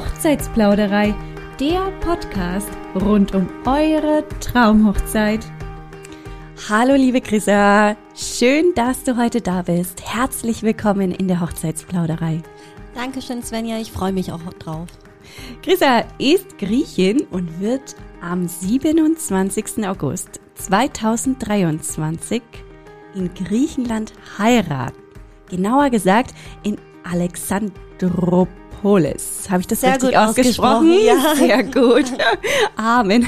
Hochzeitsplauderei, der Podcast rund um eure Traumhochzeit. Hallo liebe Chrissa, schön, dass du heute da bist. Herzlich willkommen in der Hochzeitsplauderei. Dankeschön Svenja, ich freue mich auch drauf. Chrissa ist Griechin und wird am 27. August 2023 in Griechenland heiraten. Genauer gesagt in Alexandropolis. Habe ich das Sehr richtig ausgesprochen? ausgesprochen, ja. Sehr gut. Amen.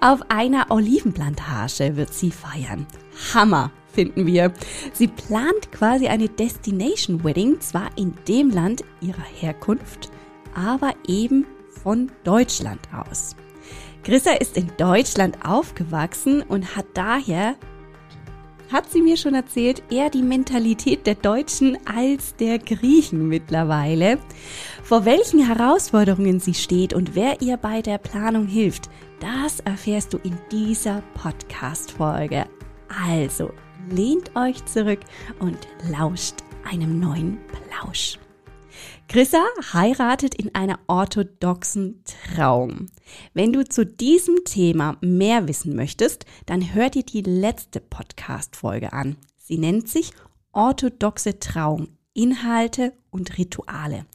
Auf einer Olivenplantage wird sie feiern. Hammer finden wir. Sie plant quasi eine Destination Wedding, zwar in dem Land ihrer Herkunft, aber eben von Deutschland aus. Chrissa ist in Deutschland aufgewachsen und hat daher hat sie mir schon erzählt, eher die Mentalität der Deutschen als der Griechen mittlerweile. Vor welchen Herausforderungen sie steht und wer ihr bei der Planung hilft, das erfährst du in dieser Podcast-Folge. Also, lehnt euch zurück und lauscht einem neuen Plausch. Chrissa heiratet in einer orthodoxen Traum. Wenn du zu diesem Thema mehr wissen möchtest, dann hör dir die letzte Podcast-Folge an. Sie nennt sich Orthodoxe Trauung, Inhalte und Rituale.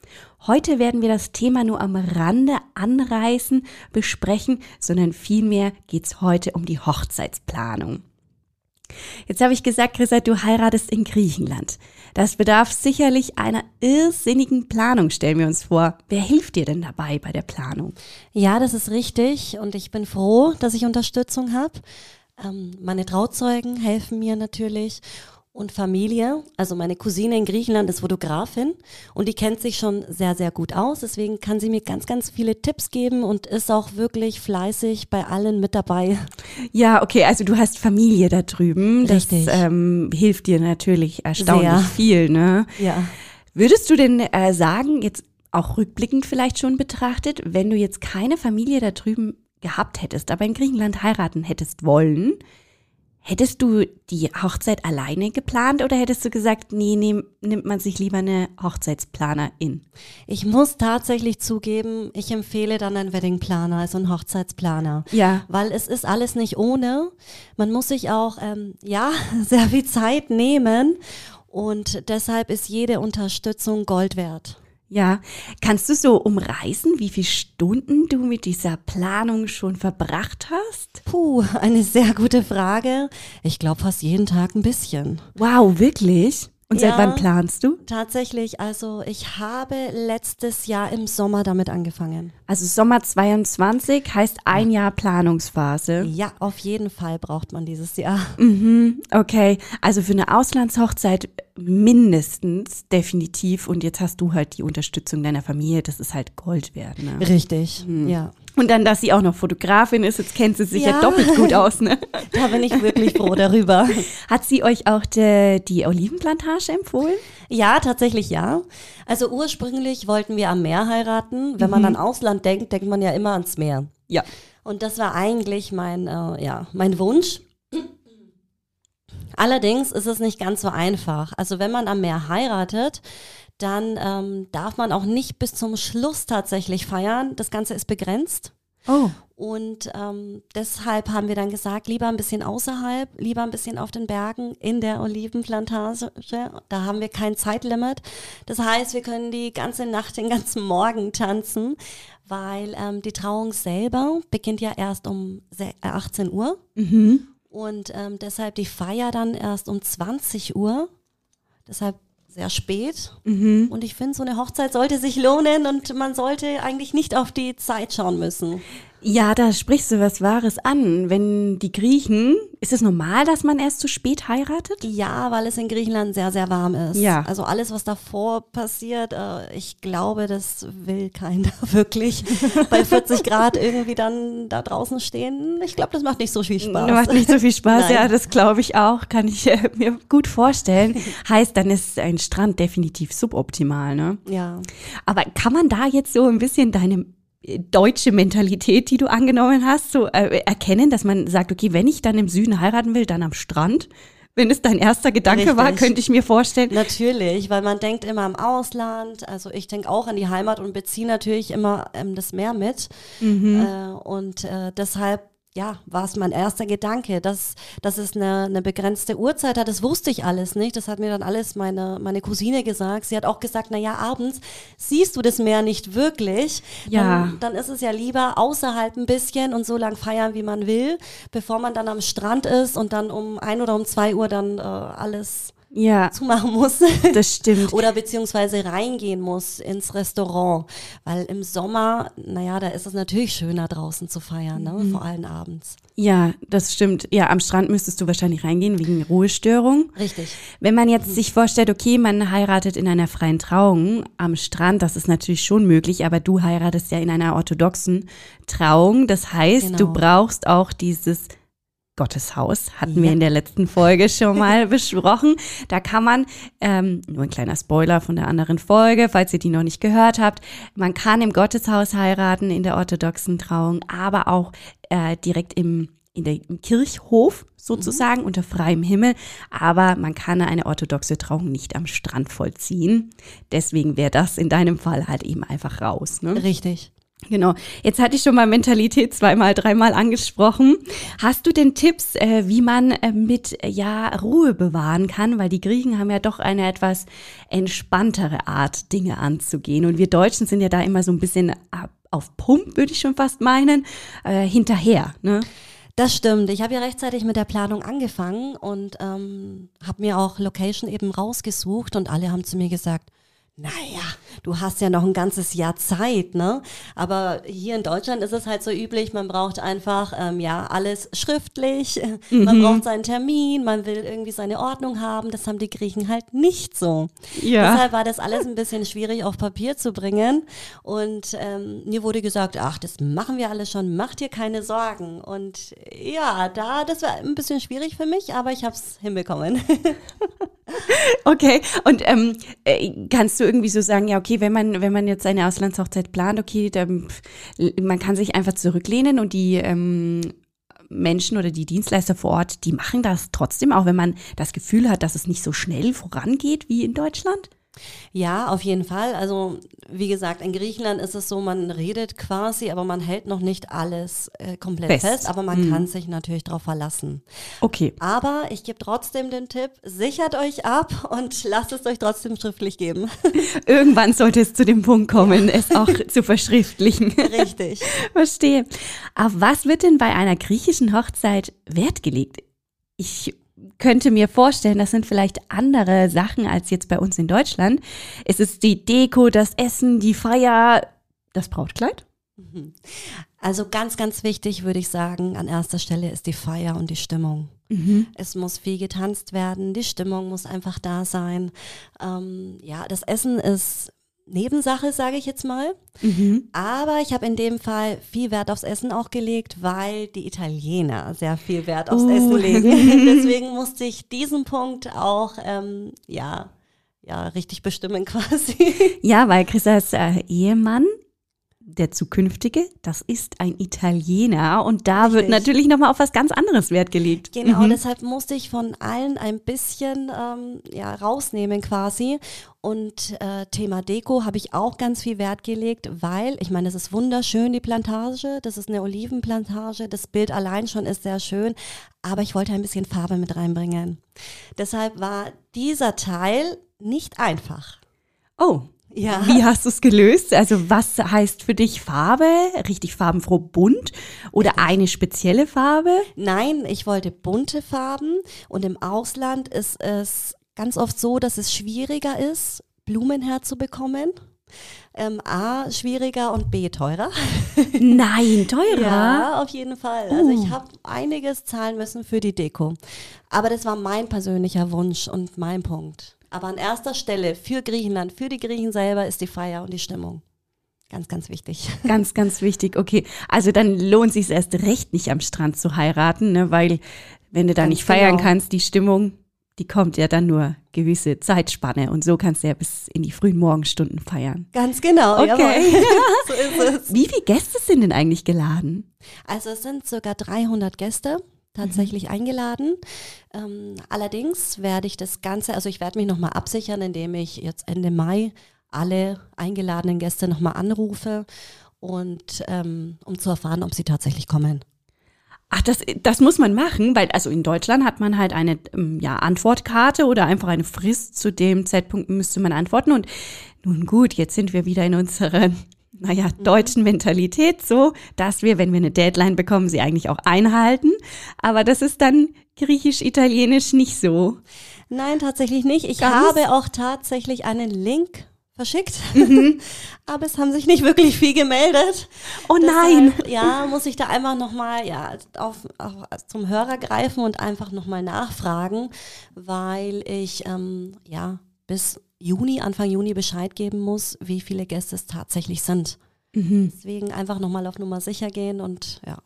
Heute werden wir das Thema nur am Rande anreißen, besprechen, sondern vielmehr geht's heute um die Hochzeitsplanung. Jetzt habe ich gesagt, Chrissa, du heiratest in Griechenland. Das bedarf sicherlich einer irrsinnigen Planung, stellen wir uns vor. Wer hilft dir denn dabei bei der Planung? Ja, das ist richtig und ich bin froh, dass ich Unterstützung habe. Ähm, meine Trauzeugen helfen mir natürlich und Familie. Also meine Cousine in Griechenland ist Fotografin und die kennt sich schon sehr, sehr gut aus. Deswegen kann sie mir ganz, ganz viele Tipps geben und ist auch wirklich fleißig bei allen mit dabei. Ja, okay, also du hast Familie da drüben. Richtig. Das ähm, hilft dir natürlich erstaunlich Sehr. viel, ne? Ja. Würdest du denn äh, sagen, jetzt auch rückblickend vielleicht schon betrachtet, wenn du jetzt keine Familie da drüben gehabt hättest, aber in Griechenland heiraten hättest wollen, hättest du die Hochzeit alleine geplant oder hättest du gesagt, nee, nehm, nimmt man sich lieber eine Hochzeitsplanerin? Ich muss tatsächlich zugeben, ich empfehle dann einen Weddingplaner, also einen Hochzeitsplaner. Ja. Weil es ist alles nicht ohne. Man muss sich auch, ähm, ja, sehr viel Zeit nehmen. Und deshalb ist jede Unterstützung Gold wert. Ja, kannst du so umreißen, wie viele Stunden du mit dieser Planung schon verbracht hast? Puh, eine sehr gute Frage. Ich glaube fast jeden Tag ein bisschen. Wow, wirklich? Und seit Ja. wann planst du? Tatsächlich, also ich habe letztes Jahr im Sommer damit angefangen. Also Sommer 22 heißt ein Jahr Planungsphase. Ja, auf jeden Fall braucht man dieses Jahr. Mhm, okay. Also für eine Auslandshochzeit mindestens, definitiv. Und jetzt hast du halt die Unterstützung deiner Familie. Das ist halt Gold wert, ne? Richtig, ja. Und dann, dass sie auch noch Fotografin ist, jetzt kennt sie sich ja, Ja. doppelt gut aus, ne? Da bin ich wirklich froh darüber. Hat sie euch auch de, die Olivenplantage empfohlen? Ja, tatsächlich ja. Also ursprünglich wollten wir am Meer heiraten. Wenn man an Ausland denkt, denkt man ja immer ans Meer. Ja. Und das war eigentlich mein, äh, ja, mein Wunsch. Allerdings ist es nicht ganz so einfach. Also wenn man am Meer heiratet, dann ähm, darf man auch nicht bis zum Schluss tatsächlich feiern. Das Ganze ist begrenzt. Oh. Und ähm, deshalb haben wir dann gesagt, lieber ein bisschen außerhalb, lieber ein bisschen auf den Bergen in der Olivenplantage. Da haben wir kein Zeitlimit. Das heißt, wir können die ganze Nacht, den ganzen Morgen tanzen, weil ähm, die Trauung selber beginnt ja erst um se- äh, 18 Uhr. Und ähm, deshalb die Feier dann erst um 20 Uhr. Deshalb sehr spät. Und ich finde, so eine Hochzeit sollte sich lohnen und man sollte eigentlich nicht auf die Zeit schauen müssen. Ja, da sprichst du was Wahres an. Wenn die Griechen, ist es normal, dass man erst zu spät heiratet? Ja, weil es in Griechenland sehr, sehr warm ist. Ja. Also alles, was davor passiert, äh, ich glaube, das will keiner wirklich. Bei 40 Grad irgendwie dann da draußen stehen. Ich glaube, das macht nicht so viel Spaß. Macht nicht so viel Spaß, ja, das glaube ich auch, kann ich äh, mir gut vorstellen. heißt, dann ist ein Strand definitiv suboptimal, ne? Ja. Aber kann man da jetzt so ein bisschen deine äh, deutsche Mentalität, die du angenommen hast, so äh, erkennen, dass man sagt, okay, wenn ich dann im Süden heiraten will, dann am Strand? wenn es dein erster Gedanke Richtig. war, könnte ich mir vorstellen. Natürlich, weil man denkt immer am Ausland, also ich denke auch an die Heimat und beziehe natürlich immer ähm, das Meer mit. Mhm. Äh, und äh, deshalb ja, war es mein erster Gedanke, dass, dass es eine, eine begrenzte Uhrzeit hat. Das wusste ich alles nicht. Das hat mir dann alles meine, meine Cousine gesagt. Sie hat auch gesagt, na ja, abends siehst du das Meer nicht wirklich. Ja. Dann, dann ist es ja lieber außerhalb ein bisschen und so lang feiern, wie man will, bevor man dann am Strand ist und dann um ein oder um zwei Uhr dann äh, alles Ja, zumachen muss. das stimmt. Oder beziehungsweise reingehen muss ins Restaurant. Weil im Sommer, naja, da ist es natürlich schöner draußen zu feiern, ne? vor allem abends. Ja, das stimmt. Ja, am Strand müsstest du wahrscheinlich reingehen wegen Ruhestörung. Richtig. Wenn man jetzt sich vorstellt, okay, man heiratet in einer freien Trauung am Strand, das ist natürlich schon möglich, aber du heiratest ja in einer orthodoxen Trauung. Das heißt, du Genau. brauchst auch dieses Gotteshaus, hatten wir Ja. in der letzten Folge schon mal besprochen. Da kann man, ähm, nur ein kleiner Spoiler von der anderen Folge, falls ihr die noch nicht gehört habt, man kann im Gotteshaus heiraten in der orthodoxen Trauung, aber auch äh, direkt im, in der, im Kirchhof sozusagen unter freiem Himmel. Aber man kann eine orthodoxe Trauung nicht am Strand vollziehen. Deswegen wäre das in deinem Fall halt eben einfach raus. Ne? Richtig. Genau. Jetzt hatte ich schon mal Mentalität zweimal, dreimal angesprochen. Hast du denn Tipps, äh, wie man äh, mit äh, ja Ruhe bewahren kann? Weil die Griechen haben ja doch eine etwas entspanntere Art, Dinge anzugehen. Und wir Deutschen sind ja da immer so ein bisschen auf Pump, würde ich schon fast meinen, äh, hinterher. Ne? Das stimmt. Ich habe ja rechtzeitig mit der Planung angefangen und ähm, habe mir auch Location eben rausgesucht und alle haben zu mir gesagt, naja, du hast ja noch ein ganzes Jahr Zeit, ne? Aber hier in Deutschland ist es halt so üblich, man braucht einfach, ähm, ja, alles schriftlich, man braucht seinen Termin, man will irgendwie seine Ordnung haben, das haben die Griechen halt nicht so. Ja. Deshalb war das alles ein bisschen schwierig auf Papier zu bringen und ähm, mir wurde gesagt, ach, das machen wir alles schon, mach dir keine Sorgen. Und ja, da, das war ein bisschen schwierig für mich, aber ich habe es hinbekommen. Okay. Und ähm, äh, kannst du irgendwie so sagen, ja, okay, wenn man, wenn man jetzt eine Auslandshochzeit plant, okay, dann, man kann sich einfach zurücklehnen und die ähm, Menschen oder die Dienstleister vor Ort, die machen das trotzdem, auch wenn man das Gefühl hat, dass es nicht so schnell vorangeht wie in Deutschland? Ja, auf jeden Fall. Also wie gesagt, in Griechenland ist es so, man redet quasi, aber man hält noch nicht alles äh, komplett Fest. fest, aber man kann sich natürlich darauf verlassen. Okay. Aber ich gebe trotzdem den Tipp, sichert euch ab und lasst es euch trotzdem schriftlich geben. Irgendwann sollte es zu dem Punkt kommen, es auch zu verschriftlichen. Richtig. Verstehe. Auf was wird denn bei einer griechischen Hochzeit Wert gelegt? Ich könnte mir vorstellen, das sind vielleicht andere Sachen als jetzt bei uns in Deutschland. Es ist die Deko, das Essen, die Feier, das Brautkleid? Also ganz, ganz wichtig würde ich sagen, an erster Stelle ist die Feier und die Stimmung. Es muss viel getanzt werden, die Stimmung muss einfach da sein. Ähm, ja, das Essen ist Nebensache, sage ich jetzt mal. Aber ich habe in dem Fall viel Wert aufs Essen auch gelegt, weil die Italiener sehr viel Wert aufs Oh. Essen legen. Deswegen musste ich diesen Punkt auch, ähm, ja, ja, richtig bestimmen quasi. Ja, weil Christas äh, Ehemann, der zukünftige, das ist ein Italiener und da wird Richtig. natürlich nochmal auf was ganz anderes Wert gelegt. Genau, deshalb musste ich von allen ein bisschen ähm, ja, rausnehmen quasi. Und äh, Thema Deko habe ich auch ganz viel Wert gelegt, weil, ich meine, es ist wunderschön, die Plantage, das ist eine Olivenplantage, das Bild allein schon ist sehr schön, aber ich wollte ein bisschen Farbe mit reinbringen. Deshalb war dieser Teil nicht einfach. Oh, Ja. Wie hast du es gelöst? Also was heißt für dich Farbe? Richtig farbenfroh bunt oder eine spezielle Farbe? Nein, ich wollte bunte Farben und im Ausland ist es ganz oft so, dass es schwieriger ist, Blumen herzubekommen. Ähm, A, schwieriger und B, teurer. Nein, teurer. Ja, auf jeden Fall. Also Uh. ich habe einiges zahlen müssen für die Deko. Aber das war mein persönlicher Wunsch und mein Punkt. Aber an erster Stelle für Griechenland, für die Griechen selber ist die Feier und die Stimmung. Ganz, ganz wichtig. Ganz, ganz wichtig. Okay, also dann lohnt sich erst recht nicht am Strand zu heiraten, ne? weil wenn du da Ganz nicht feiern genau. kannst, die Stimmung, die kommt ja dann nur gewisse Zeitspanne und so kannst du ja bis in die frühen Morgenstunden feiern. Ganz genau. Okay. so ist es. Wie viele Gäste sind denn eigentlich geladen? Also es sind circa 300 Gäste. Tatsächlich eingeladen. Ähm, allerdings werde ich das Ganze, also ich werde mich nochmal absichern, indem ich jetzt Ende Mai alle eingeladenen Gäste nochmal anrufe und ähm, um zu erfahren, ob sie tatsächlich kommen. Ach, das, das muss man machen, weil also in Deutschland hat man halt eine ähm, ja, Antwortkarte oder einfach eine Frist. Zu dem Zeitpunkt müsste man antworten. Und nun gut, jetzt sind wir wieder in unserer, naja, deutschen Mentalität so, dass wir, wenn wir eine Deadline bekommen, sie eigentlich auch einhalten. Aber das ist dann griechisch-italienisch nicht so. Nein, tatsächlich nicht. Ich Ganz? habe auch tatsächlich einen Link verschickt, mhm. aber es haben sich nicht wirklich viel gemeldet. Oh nein! Deshalb, ja, muss ich da einfach nochmal ja, auf, auf, zum Hörer greifen und einfach nochmal nachfragen, weil ich ähm, ja bis Juni, Anfang Juni Bescheid geben muss, wie viele Gäste es tatsächlich sind. Mhm. Deswegen einfach nochmal auf Nummer sicher gehen und ja,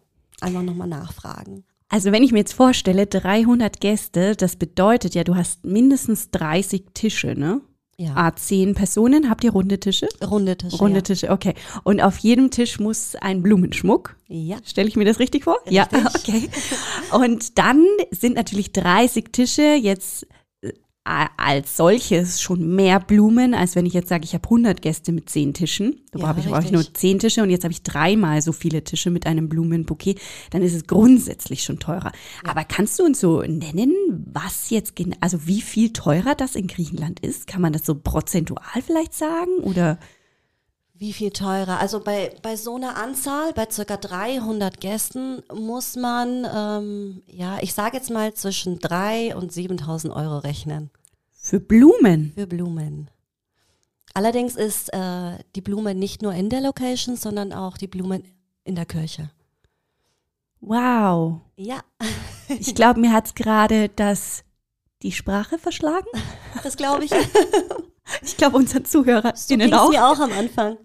einfach nochmal nachfragen. Also wenn ich mir jetzt vorstelle, 300 Gäste, das bedeutet ja, du hast mindestens 30 Tische, ne? Ja. Ah, zehn Personen. Habt ihr runde Tische? Runde Tische. Runde Tische, okay. Und auf jedem Tisch muss ein Blumenschmuck. Ja. Stelle ich mir das richtig vor? Richtig. Ja, okay. Und dann sind natürlich 30 Tische jetzt als solches schon mehr Blumen, als wenn ich jetzt sage, ich habe 100 Gäste mit 10 Tischen. Da Ja, habe ich, brauche ich nur 10 Tische und jetzt habe ich dreimal so viele Tische mit einem Blumenbouquet. Dann ist es grundsätzlich schon teurer. Aber kannst du uns so nennen, was jetzt, also wie viel teurer das in Griechenland ist? Kann man das so prozentual vielleicht sagen? Oder? Wie viel teurer? Also bei, bei so einer Anzahl, bei circa 300 Gästen, muss man, ähm, ja, ich sage jetzt mal zwischen 3.000 und 7.000 Euro rechnen Für Blumen? für Blumen. Allerdings ist äh, die Blume nicht nur in der Location, sondern auch die Blumen in der Kirche. Wow. Ja, Ich glaube, mir hat's gerade das die Sprache verschlagen. das glaube ich. Ich glaube, unseren So ZuhörerInnen ging's auch. mir auch am Anfang.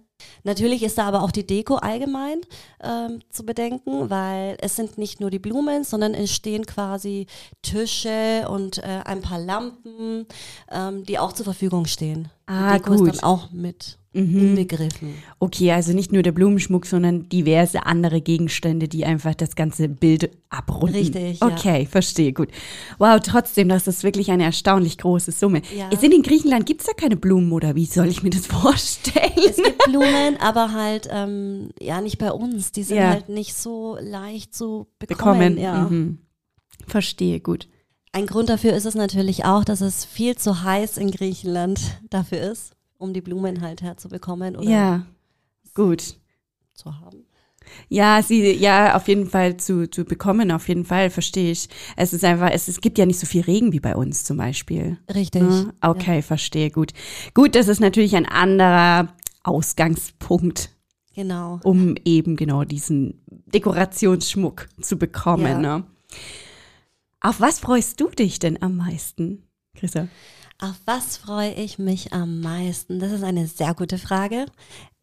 Natürlich ist da aber auch die Deko allgemein ähm, zu bedenken, weil es sind nicht nur die Blumen, sondern es stehen quasi Tische und äh, ein paar Lampen, ähm, die auch zur Verfügung stehen. Ah, die Deko gut. ist dann auch mit Mhm. inbegriffen. Okay, also nicht nur der Blumenschmuck, sondern diverse andere Gegenstände, die einfach das ganze Bild abrunden. Richtig, ja. Okay, verstehe, gut. Wow, trotzdem, das ist wirklich eine erstaunlich große Summe. Ja. Sind in Griechenland, gibt's da keine Blumen oder wie soll ich mir das vorstellen? Es gibt Blumen, aber halt ähm, ja nicht bei uns. Die sind Ja. halt nicht so leicht zu bekommen. Bekommen. Ja. Mhm. Verstehe, gut. Ein Grund dafür ist es natürlich auch, dass es viel zu heiß in Griechenland dafür ist, um die Blumen halt herzubekommen oder Ja, gut. zu haben. Ja, sie, ja, auf jeden Fall zu, zu bekommen, auf jeden Fall, verstehe ich. Es ist einfach, es, es gibt ja nicht so viel Regen wie bei uns zum Beispiel. Richtig. Ne? Okay, verstehe, gut. Gut, das ist natürlich ein anderer Ausgangspunkt, Genau. um eben genau diesen Dekorationsschmuck zu bekommen. Ja. Ne? Auf was freust du dich denn am meisten, Chrissa? Auf was freue ich mich am meisten? Das ist eine sehr gute Frage.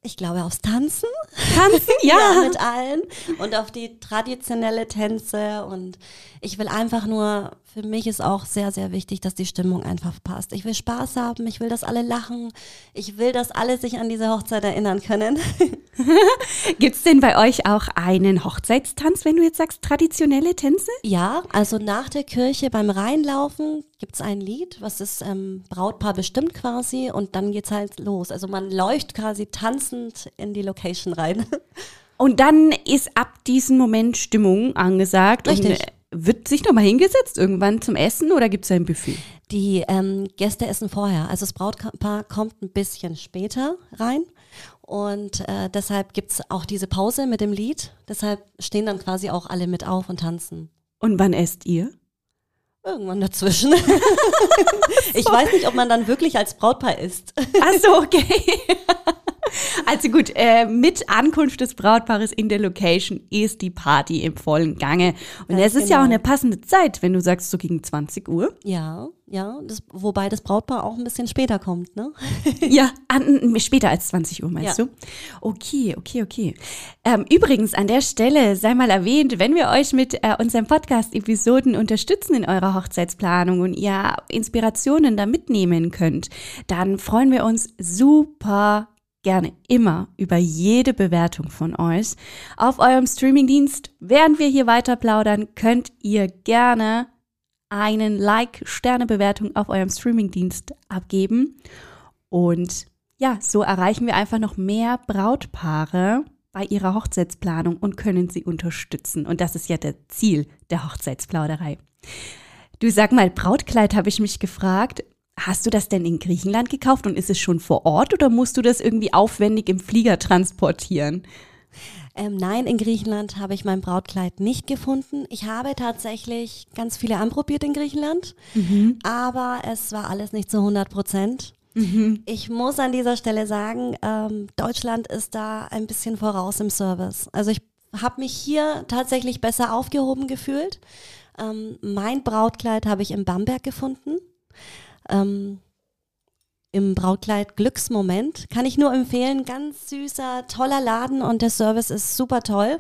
Ich glaube aufs Tanzen. Tanzen? Ja, mit allen. Und auf die traditionelle Tänze. Und ich will einfach nur, für mich ist auch sehr, sehr wichtig, dass die Stimmung einfach passt. Ich will Spaß haben, ich will, dass alle lachen. Ich will, dass alle sich an diese Hochzeit erinnern können. Gibt's denn bei euch auch einen Hochzeitstanz, wenn du jetzt sagst traditionelle Tänze? Ja, also nach der Kirche beim Reinlaufen gibt's ein Lied, was das ähm, Brautpaar bestimmt quasi und dann geht's halt los. Also man läuft quasi tanzend in die Location rein. Und dann ist ab diesem Moment Stimmung angesagt. Richtig. Und äh, wird sich nochmal hingesetzt irgendwann zum Essen oder gibt's ein Buffet? Die ähm, Gäste essen vorher. Also das Brautpaar kommt ein bisschen später rein. Und äh, deshalb gibt's auch diese Pause mit dem Lied. Deshalb stehen dann quasi auch alle mit auf und tanzen. Und wann esst ihr? Irgendwann dazwischen. ich weiß nicht, ob man dann wirklich als Brautpaar isst. Ach so, okay. Also gut, äh, mit Ankunft des Brautpaares in der Location ist die Party im vollen Gange. Und es ist ja auch genau. eine passende Zeit, wenn du sagst, so gegen 20 Uhr. Ja, ja. Das, wobei das Brautpaar auch ein bisschen später kommt, ne? Ja, an, später als 20 Uhr meinst Ja. du? Okay, okay, okay. Ähm, übrigens, an der Stelle sei mal erwähnt, wenn wir euch mit äh, unseren Podcast-Episoden unterstützen in eurer Hochzeitsplanung und ihr Inspirationen da mitnehmen könnt, dann freuen wir uns super gerne immer über jede Bewertung von euch. Auf eurem Streamingdienst, während wir hier weiter plaudern, könnt ihr gerne einen Like, Sternebewertung auf eurem Streamingdienst abgeben. Und ja, so erreichen wir einfach noch mehr Brautpaare bei ihrer Hochzeitsplanung und können sie unterstützen. Und das ist ja das Ziel der Hochzeitsplauderei. Du sag mal, Brautkleid habe ich mich gefragt. Hast du das denn in Griechenland gekauft und ist es schon vor Ort oder musst du das irgendwie aufwendig im Flieger transportieren? Ähm, nein, in Griechenland habe ich mein Brautkleid nicht gefunden. Ich habe tatsächlich ganz viele anprobiert in Griechenland, mhm. aber es war alles nicht zu 100 Prozent. Mhm. Ich muss an dieser Stelle sagen, ähm, Deutschland ist da ein bisschen voraus im Service. Also ich habe mich hier tatsächlich besser aufgehoben gefühlt. Ähm, mein Brautkleid habe ich in Bamberg gefunden. Ähm, Im Brautkleid Glücksmoment. Kann ich nur empfehlen. Ganz süßer, toller Laden und der Service ist super toll.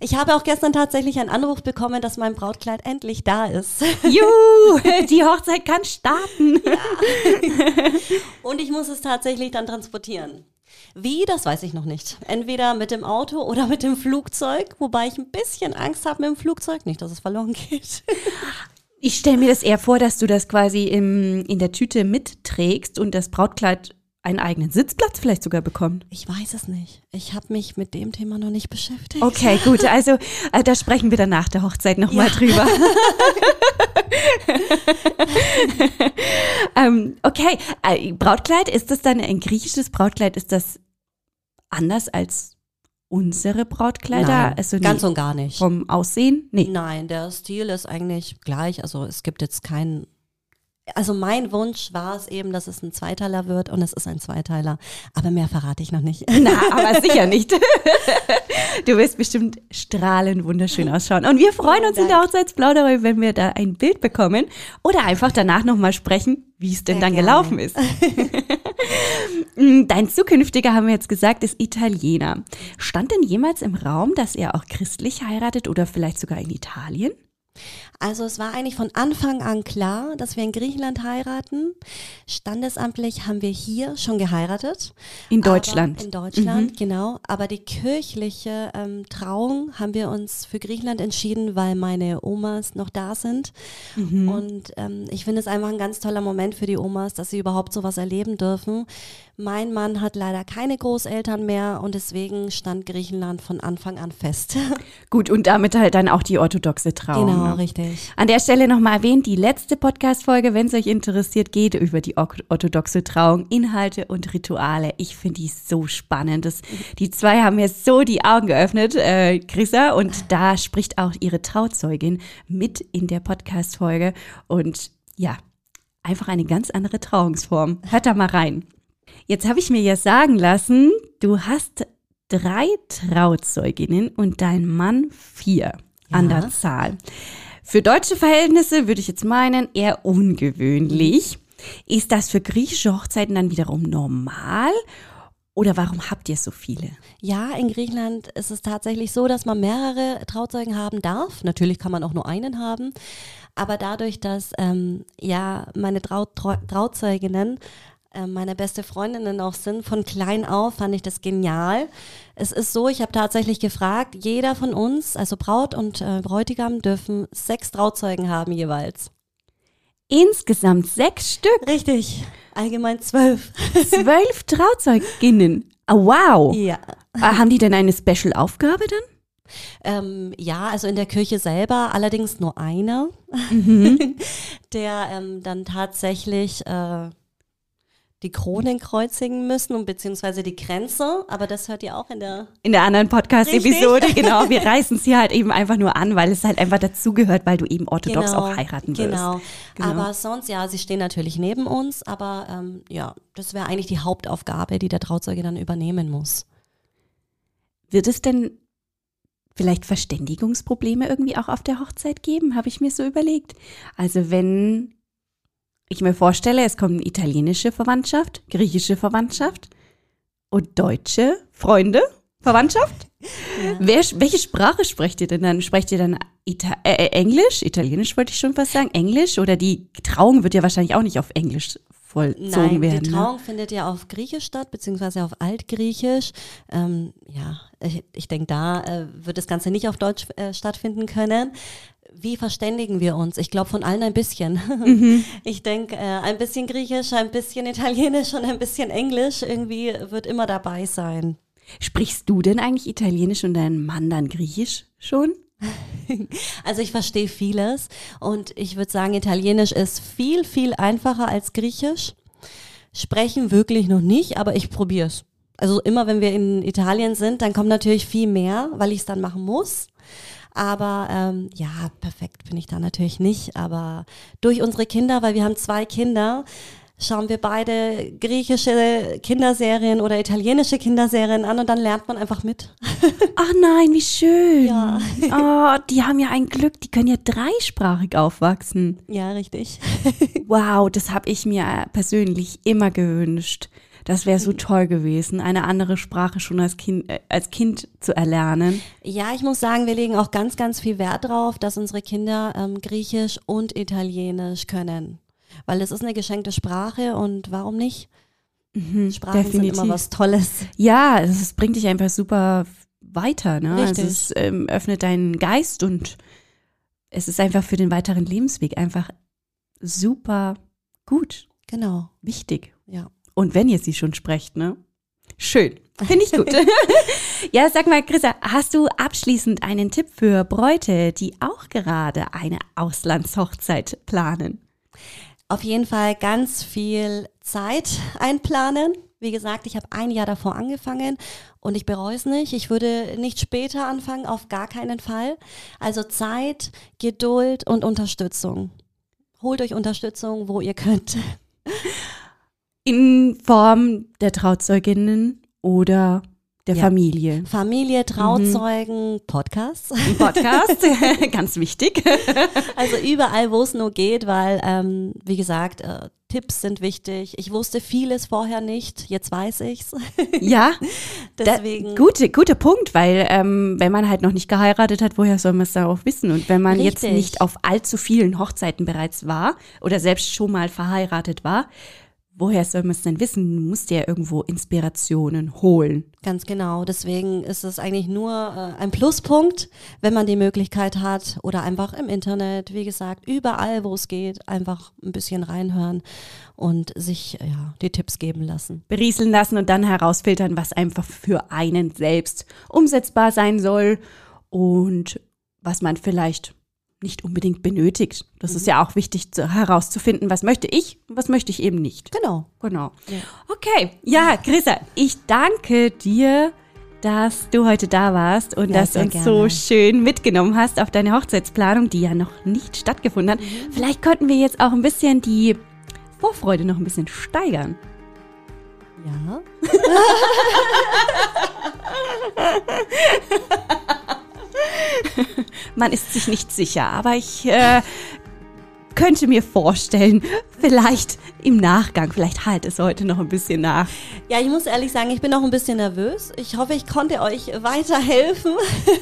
Ich habe auch gestern tatsächlich einen Anruf bekommen, dass mein Brautkleid endlich da ist. Juhu, die Hochzeit kann starten. Ja. Und ich muss es tatsächlich dann transportieren. Wie, das weiß ich noch nicht. Entweder mit dem Auto oder mit dem Flugzeug, wobei ich ein bisschen Angst habe mit dem Flugzeug, nicht, dass es verloren geht. Ich stelle mir das eher vor, dass du das quasi im, in der Tüte mitträgst und das Brautkleid einen eigenen Sitzplatz vielleicht sogar bekommt. Ich weiß es nicht. Ich habe mich mit dem Thema noch nicht beschäftigt. Okay, gut. Also äh, da sprechen wir dann nach der Hochzeit nochmal ja. drüber. ähm, okay, äh, Brautkleid, ist das dann ein griechisches Brautkleid? Ist das anders als unsere Brautkleider? Nein, also ganz nee, und gar nicht. Vom Aussehen? Nee. Nein, der Stil ist eigentlich gleich. Also es gibt jetzt keinen also mein Wunsch war es eben, dass es ein Zweiteiler wird und es ist ein Zweiteiler. Aber mehr verrate ich noch nicht. Na, aber sicher nicht. Du wirst bestimmt strahlend wunderschön ausschauen. Und wir freuen uns in der Hochzeitsplauderei, wenn wir da ein Bild bekommen oder einfach danach nochmal sprechen, wie es denn Sehr dann gerne. gelaufen ist. Mm, dein zukünftiger, haben wir jetzt gesagt, ist Italiener. Stand denn jemals im Raum, dass er auch christlich heiratet oder vielleicht sogar in Italien? Also es war eigentlich von Anfang an klar, dass wir in Griechenland heiraten. Standesamtlich haben wir hier schon geheiratet. In Deutschland. in Deutschland, mhm. genau. Aber die kirchliche ähm, Trauung haben wir uns für Griechenland entschieden, weil meine Omas noch da sind. Mhm. Und ähm, ich finde es einfach ein ganz toller Moment für die Omas, dass sie überhaupt sowas erleben dürfen. Mein Mann hat leider keine Großeltern mehr und deswegen stand Griechenland von Anfang an fest. Gut, und damit halt dann auch die orthodoxe Trauung. Genau, ne? richtig. An der Stelle nochmal erwähnt, die letzte Podcast-Folge, wenn es euch interessiert, geht über die orthodoxe Trauung, Inhalte und Rituale. Ich finde die so spannend. Das, die zwei haben mir so die Augen geöffnet, äh, Chrissa, und da spricht auch ihre Trauzeugin mit in der Podcast-Folge. Und ja, einfach eine ganz andere Trauungsform. Hört da mal rein. Jetzt habe ich mir ja sagen lassen, du hast drei Trauzeuginnen und dein Mann vier ja. an der Zahl. Für deutsche Verhältnisse würde ich jetzt meinen, eher ungewöhnlich. Ist das für griechische Hochzeiten dann wiederum normal? Oder warum habt ihr so viele? Ja, in Griechenland ist es tatsächlich so, dass man mehrere Trauzeugen haben darf. Natürlich kann man auch nur einen haben. Aber dadurch, dass ähm, ja meine Trau Trau Trauzeuginnen äh, meine beste Freundinnen auch sind, von klein auf fand ich das genial. Es ist so, ich habe tatsächlich gefragt, jeder von uns, also Braut und äh, Bräutigam, dürfen sechs Trauzeugen haben jeweils. Insgesamt sechs Stück? Richtig, allgemein zwölf. Zwölf Trauzeuginnen. Oh, wow. Ja. Äh, haben die denn eine Special-Aufgabe dann? Ähm, ja, also in der Kirche selber allerdings nur einer, mhm. der ähm, dann tatsächlich äh, die Kronen kreuzigen müssen und beziehungsweise die Grenze, aber das hört ihr auch in der in der anderen Podcast-Episode, genau. Wir reißen sie halt eben einfach nur an, weil es halt einfach dazugehört, weil du eben orthodox genau, auch heiraten wirst. Genau. genau. Aber sonst, ja, sie stehen natürlich neben uns, aber ähm, ja, das wäre eigentlich die Hauptaufgabe, die der Trauzeuge dann übernehmen muss. Wird es denn vielleicht Verständigungsprobleme irgendwie auch auf der Hochzeit geben, habe ich mir so überlegt. Also wenn ich mir vorstelle, es kommt italienische Verwandtschaft, griechische Verwandtschaft und deutsche Freunde, Verwandtschaft. Ja. Wer, welche Sprache sprecht ihr denn dann? Sprecht ihr dann Ita äh, äh, Englisch? Italienisch wollte ich schon fast sagen. Englisch? Oder die Trauung wird ja wahrscheinlich auch nicht auf Englisch vollzogen Nein, werden. die ne? Trauung findet ja auf Griechisch statt, beziehungsweise auf Altgriechisch. Ähm, ja, ich, ich denke, da äh, wird das Ganze nicht auf Deutsch äh, stattfinden können. Wie verständigen wir uns? Ich glaube, von allen ein bisschen. Mhm. Ich denke, äh, ein bisschen Griechisch, ein bisschen Italienisch und ein bisschen Englisch irgendwie wird immer dabei sein. Sprichst du denn eigentlich Italienisch und dein Mann dann Griechisch schon? Also ich verstehe vieles und ich würde sagen, Italienisch ist viel, viel einfacher als Griechisch. Sprechen wirklich noch nicht, aber ich probiere es. Also immer wenn wir in Italien sind, dann kommt natürlich viel mehr, weil ich es dann machen muss. Aber ähm, ja, perfekt bin ich da natürlich nicht. Aber durch unsere Kinder, weil wir haben zwei Kinder, schauen wir beide griechische Kinderserien oder italienische Kinderserien an und dann lernt man einfach mit. Ach nein, wie schön. Ja. Oh, die haben ja ein Glück, die können ja dreisprachig aufwachsen. Ja, richtig. Wow, das habe ich mir persönlich immer gewünscht. Das wäre so toll gewesen, eine andere Sprache schon als Kind, äh, als kind zu erlernen. Ja, ich muss sagen, wir legen auch ganz, ganz viel Wert drauf, dass unsere Kinder ähm, Griechisch und Italienisch können. Weil es ist eine geschenkte Sprache und warum nicht? Sprachen sind Mhm, definitiv. immer was Tolles. Ja, es bringt dich einfach super weiter. Ne? Also Richtig. es ähm, öffnet deinen Geist und es ist einfach für den weiteren Lebensweg einfach super gut, Genau, wichtig. ja. Und wenn ihr sie schon sprecht, ne? Schön. Finde ich gut. ja, sag mal, Chrissa, hast du abschließend einen Tipp für Bräute, die auch gerade eine Auslandshochzeit planen? Auf jeden Fall ganz viel Zeit einplanen. Wie gesagt, ich habe ein Jahr davor angefangen und ich bereue es nicht. Ich würde nicht später anfangen, auf gar keinen Fall. Also Zeit, Geduld und Unterstützung. Holt euch Unterstützung, wo ihr könnt. In Form der Trauzeuginnen oder der Ja. Familie. Familie, Trauzeugen, Podcasts. Ein Podcast, ganz wichtig. Also überall, wo es nur geht, weil, ähm, wie gesagt, äh, Tipps sind wichtig. Ich wusste vieles vorher nicht, jetzt weiß ich's. Ja, Deswegen. Da, gute, guter Punkt, weil ähm, wenn man halt noch nicht geheiratet hat, woher soll man es da auch wissen? Und wenn man jetzt Richtig. nicht auf allzu vielen Hochzeiten bereits war oder selbst schon mal verheiratet war, woher soll man es denn wissen? Du musst dir ja irgendwo Inspirationen holen. Ganz genau. Deswegen ist es eigentlich nur äh, ein Pluspunkt, wenn man die Möglichkeit hat oder einfach im Internet, wie gesagt, überall, wo es geht, einfach ein bisschen reinhören und sich ja, die Tipps geben lassen. berieseln lassen und dann herausfiltern, was einfach für einen selbst umsetzbar sein soll und was man vielleicht nicht unbedingt benötigt. Das ist ja auch wichtig zu, herauszufinden, was möchte ich und was möchte ich eben nicht. Genau. Genau. Okay, ja, Chrissa, ich danke dir, dass du heute da warst und Ja, dass du uns gerne. so schön mitgenommen hast auf deine Hochzeitsplanung, die ja noch nicht stattgefunden hat. Mhm. Vielleicht könnten wir jetzt auch ein bisschen die Vorfreude noch ein bisschen steigern. Ja. Man ist sich nicht sicher, aber ich äh, könnte mir vorstellen, vielleicht im Nachgang, vielleicht halt es heute noch ein bisschen nach. Ja, ich muss ehrlich sagen, ich bin auch ein bisschen nervös. Ich hoffe, ich konnte euch weiterhelfen.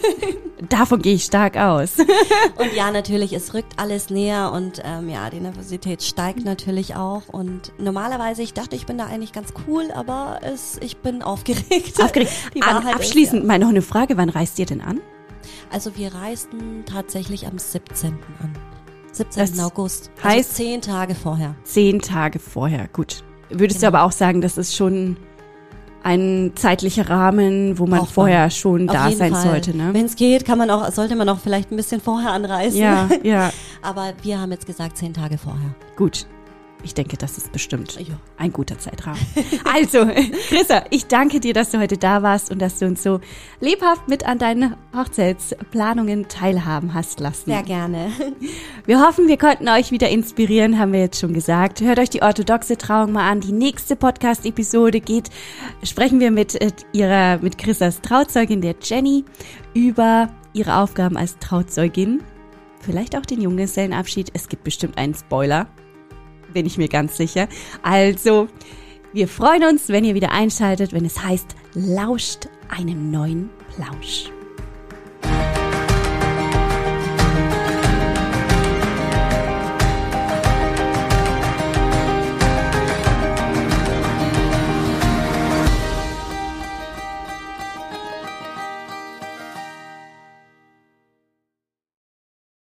Davon gehe ich stark aus. Und ja, natürlich, es rückt alles näher und ähm, ja, die Nervosität steigt natürlich auch. Und normalerweise, ich dachte, ich bin da eigentlich ganz cool, aber es, ich bin aufgeregt. Aufgeregt. An, Wahrheit ist, abschließend mal noch eine Frage, wann reist ihr denn an? Also wir reisten tatsächlich am 17. an. 17. Das August. heißt- also zehn Tage vorher. Zehn Tage vorher, gut. Würdest du Genau. aber auch sagen, das ist schon ein zeitlicher Rahmen, wo man man. vorher schon da sein Fall. sollte, ne? Wenn es geht, kann man auch, sollte man auch vielleicht ein bisschen vorher anreisen. Ja, ja, Aber wir haben jetzt gesagt, zehn Tage vorher. gut. Ich denke, das ist bestimmt Ja. ein guter Zeitrahmen. Also, Chrissa, ich danke dir, dass du heute da warst und dass du uns so lebhaft mit an deinen Hochzeitsplanungen teilhaben hast lassen. Sehr gerne. Wir hoffen, wir konnten euch wieder inspirieren, haben wir jetzt schon gesagt. Hört euch die orthodoxe Trauung mal an. Die nächste Podcast-Episode geht, sprechen wir mit äh, ihrer, mit Chrissas Trauzeugin, der Jenny, über ihre Aufgaben als Trauzeugin. Vielleicht auch den Junggesellenabschied. Es gibt bestimmt einen Spoiler. Bin ich mir ganz sicher. Also, wir freuen uns, wenn ihr wieder einschaltet, wenn es heißt, lauscht einem neuen Plausch.